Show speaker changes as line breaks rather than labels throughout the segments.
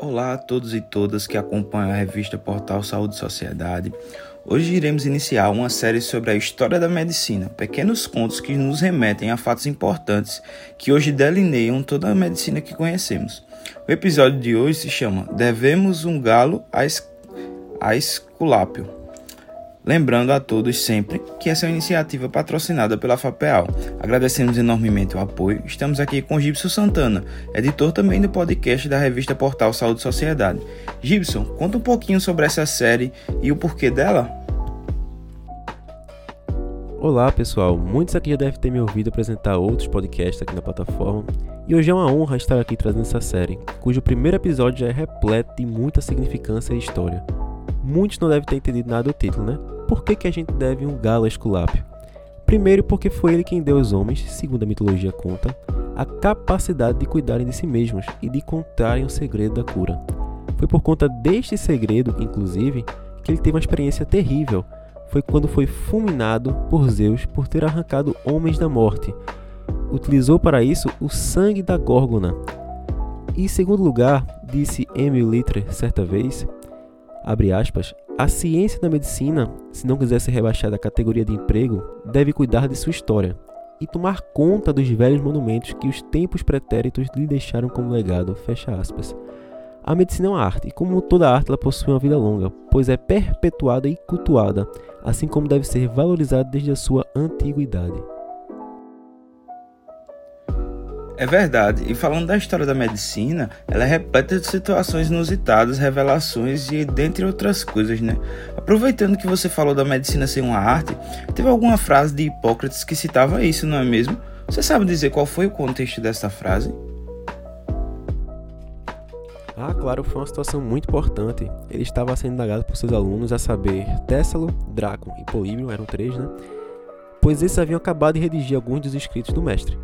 Olá a todos e todas que acompanham a revista Portal Saúde e Sociedade. Hoje iremos iniciar uma série sobre a história da medicina, pequenos contos que nos remetem a fatos importantes que hoje delineiam toda a medicina que conhecemos. O episódio de hoje se chama Devemos um Galo a, a Esculápio. Lembrando a todos sempre que essa é uma iniciativa patrocinada pela FAPEAL. Agradecemos enormemente o apoio. Estamos aqui com Gibson Santana, editor também do podcast da revista Portal Saúde e Sociedade. Gibson, conta um pouquinho sobre essa série e o porquê dela.
Olá pessoal, muitos aqui já devem ter me ouvido apresentar outros podcasts aqui na plataforma e hoje é uma honra estar aqui trazendo essa série, cujo primeiro episódio já é repleto de muita significância e história. Muitos não devem ter entendido nada do título, né? Por que, que a gente deve um galo a Esculápio? Primeiro, porque foi ele quem deu aos homens, segundo a mitologia conta, a capacidade de cuidarem de si mesmos e de encontrarem o segredo da cura. Foi por conta deste segredo, inclusive, que ele teve uma experiência terrível. Foi quando foi fulminado por Zeus por ter arrancado homens da morte. Utilizou para isso o sangue da Górgona. E em segundo lugar, disse Emil Litre certa vez, abre aspas, a ciência da medicina, se não quiser ser rebaixada à categoria de emprego, deve cuidar de sua história e tomar conta dos velhos monumentos que os tempos pretéritos lhe deixaram como legado. Fecha aspas. A medicina é uma arte, e como toda arte, ela possui uma vida longa, pois é perpetuada e cultuada, assim como deve ser valorizada desde a sua antiguidade.
É verdade, e falando da história da medicina, ela é repleta de situações inusitadas, revelações e dentre outras coisas, né? Aproveitando que você falou da medicina ser uma arte, teve alguma frase de Hipócrates que citava isso, não é mesmo? Você sabe dizer qual foi o contexto dessa frase?
Ah, claro, foi uma situação muito importante. Ele estava sendo indagado por seus alunos, a saber, Tessalo, Drácon e Políbio, eram três, né? Pois esses haviam acabado de redigir alguns dos escritos do mestre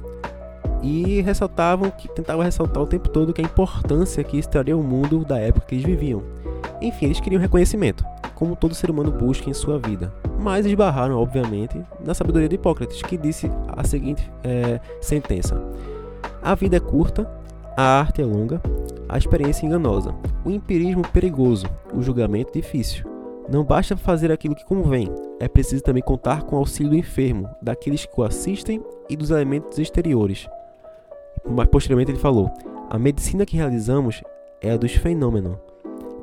e ressaltavam que tentavam ressaltar o tempo todo que a importância que isso traria ao mundo da época que eles viviam. Enfim, eles queriam reconhecimento, como todo ser humano busca em sua vida. Mas esbarraram, obviamente, na sabedoria de Hipócrates, que disse a seguinte é, sentença: A vida é curta, a arte é longa, a experiência é enganosa, o empirismo perigoso, o julgamento difícil. Não basta fazer aquilo que convém, é preciso também contar com o auxílio do enfermo, daqueles que o assistem e dos elementos exteriores. Mas posteriormente ele falou: a medicina que realizamos é a dos fenômenos,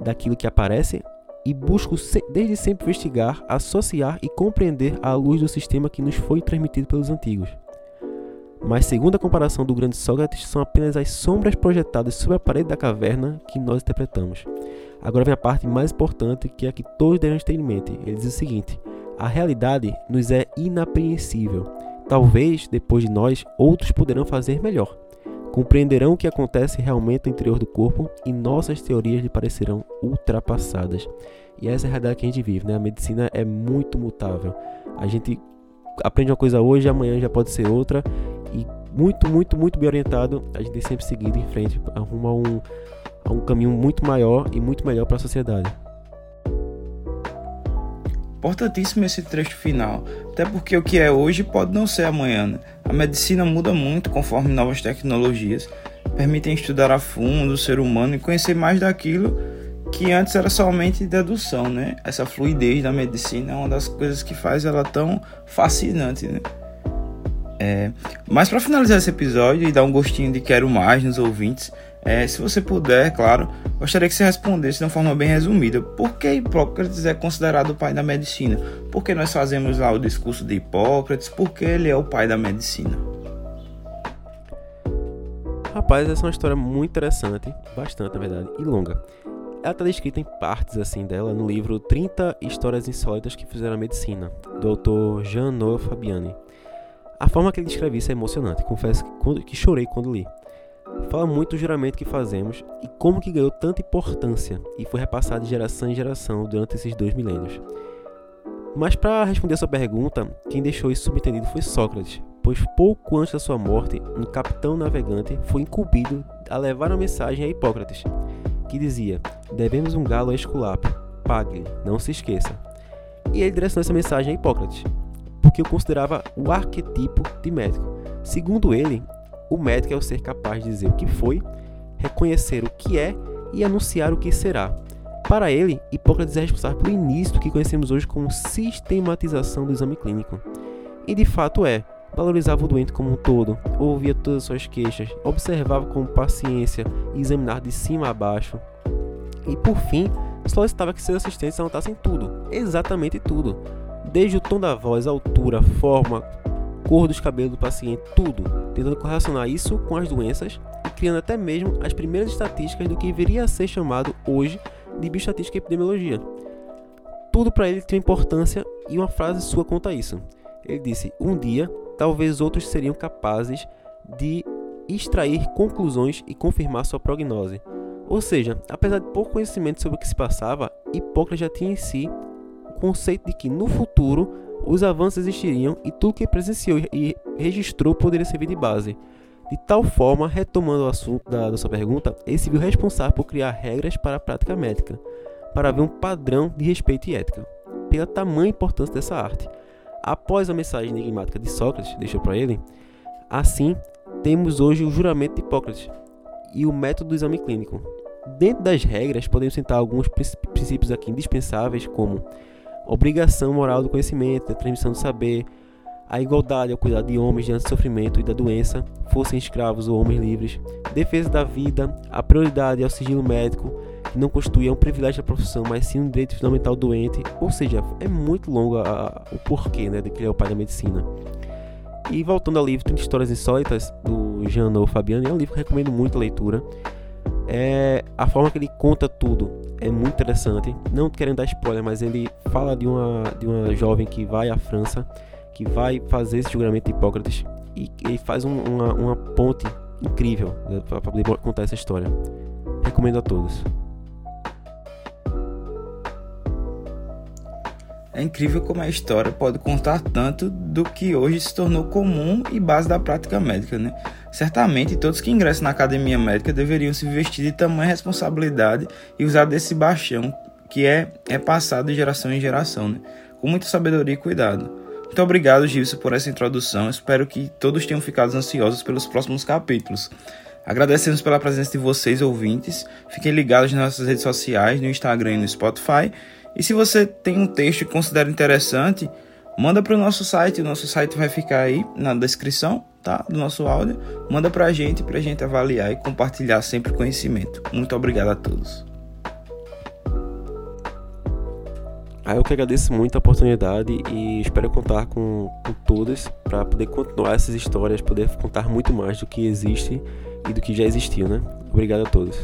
daquilo que aparece e busco desde sempre investigar, associar e compreender à luz do sistema que nos foi transmitido pelos antigos. Mas, segundo a comparação do grande Sócrates, são apenas as sombras projetadas sobre a parede da caverna que nós interpretamos. Agora vem a parte mais importante, que é que todos devem ter em mente. Ele diz o seguinte: a realidade nos é inapreensível. Talvez, depois de nós, outros poderão fazer melhor compreenderão o que acontece realmente no interior do corpo e nossas teorias lhe parecerão ultrapassadas. E essa é a realidade que a gente vive, né? A medicina é muito mutável. A gente aprende uma coisa hoje, amanhã já pode ser outra e muito, muito, muito bem orientado, a gente tem sempre seguido em frente rumo a um, um caminho muito maior e muito melhor para a sociedade.
Importantíssimo esse trecho final, até porque o que é hoje pode não ser amanhã. Né? A medicina muda muito conforme novas tecnologias permitem estudar a fundo o ser humano e conhecer mais daquilo que antes era somente dedução, né? Essa fluidez da medicina é uma das coisas que faz ela tão fascinante, né? É, mas para finalizar esse episódio e dar um gostinho de quero mais nos ouvintes, é, se você puder, claro, gostaria que você respondesse de uma forma bem resumida. Por que Hipócrates é considerado o pai da medicina? Por que nós fazemos lá o discurso de Hipócrates? Por que ele é o pai da medicina?
Rapaz, essa é uma história muito interessante, bastante na verdade, e longa. Ela está descrita em partes assim dela no livro 30 Histórias Insólitas que Fizeram a Medicina, do autor Jean-Noël Fabiani. A forma que ele descreve isso é emocionante, confesso que, que chorei quando li fala muito do juramento que fazemos e como que ganhou tanta importância e foi repassado de geração em geração durante esses dois milênios. Mas para responder a sua pergunta, quem deixou isso subentendido foi Sócrates, pois pouco antes da sua morte, um capitão navegante foi incumbido a levar uma mensagem a Hipócrates, que dizia: Devemos um galo a Esculápio, pague-lhe, não se esqueça. E ele direcionou essa mensagem a Hipócrates, porque o considerava o arquetipo de médico. Segundo ele, o médico é o ser capaz de dizer o que foi, reconhecer o que é e anunciar o que será. Para ele, Hipócrates é responsável pelo início do que conhecemos hoje como sistematização do exame clínico. E de fato é, valorizava o doente como um todo, ouvia todas as suas queixas, observava com paciência e examinava de cima a baixo. E por fim, solicitava que seus assistentes anotassem tudo, exatamente tudo, desde o tom da voz, altura, forma, cor dos cabelos do paciente, tudo, tentando correlacionar isso com as doenças e criando até mesmo as primeiras estatísticas do que viria a ser chamado hoje de bioestatística e epidemiologia. Tudo para ele tinha importância e uma frase sua conta isso. Ele disse: Um dia, talvez outros seriam capazes de extrair conclusões e confirmar sua prognose. Ou seja, apesar de pouco conhecimento sobre o que se passava, Hipócrates já tinha em si o conceito de que no futuro os avanços existiriam e tudo que presenciou e registrou poderia servir de base. De tal forma, retomando o assunto da, da sua pergunta, ele se viu responsável por criar regras para a prática médica, para haver um padrão de respeito e ética, pela tamanha importância dessa arte. Após a mensagem enigmática de Sócrates, deixou para ele, assim temos hoje o juramento de Hipócrates e o método do exame clínico, Dentro das regras, podemos citar alguns princípios aqui indispensáveis, como obrigação moral do conhecimento, a transmissão do saber, a igualdade ao cuidado de homens diante do sofrimento e da doença, fossem escravos ou homens livres, defesa da vida, a prioridade ao sigilo médico, que não constitui um privilégio da profissão, mas sim um direito fundamental do doente, ou seja, é muito longo a, a, o porquê né, de que ele é o pai da medicina. E voltando ao livro 30 Histórias Insólitas, do Jean Fabiano, é um livro que recomendo muito a leitura é a forma que ele conta tudo é muito interessante. Não querendo dar spoiler, mas ele fala de uma, de uma jovem que vai à França, que vai fazer esse julgamento de Hipócrates e, e faz um, uma, uma ponte incrível né, para poder contar essa história. Recomendo a todos.
É incrível como a história pode contar tanto do que hoje se tornou comum e base da prática médica, né? Certamente todos que ingressam na academia médica deveriam se vestir de tamanha responsabilidade e usar desse baixão que é, é passado de geração em geração, né? Com muita sabedoria e cuidado. Muito obrigado, Gilson, por essa introdução. Espero que todos tenham ficado ansiosos pelos próximos capítulos. Agradecemos pela presença de vocês, ouvintes. Fiquem ligados nas nossas redes sociais, no Instagram e no Spotify. E se você tem um texto que considera interessante, manda para o nosso site. O nosso site vai ficar aí na descrição tá, do nosso áudio. Manda para a gente, para a gente avaliar e compartilhar sempre conhecimento. Muito obrigado a todos.
Ah, eu que agradeço muito a oportunidade e espero contar com, com todas para poder continuar essas histórias, poder contar muito mais do que existe e do que já existiu, né? Obrigado a todos.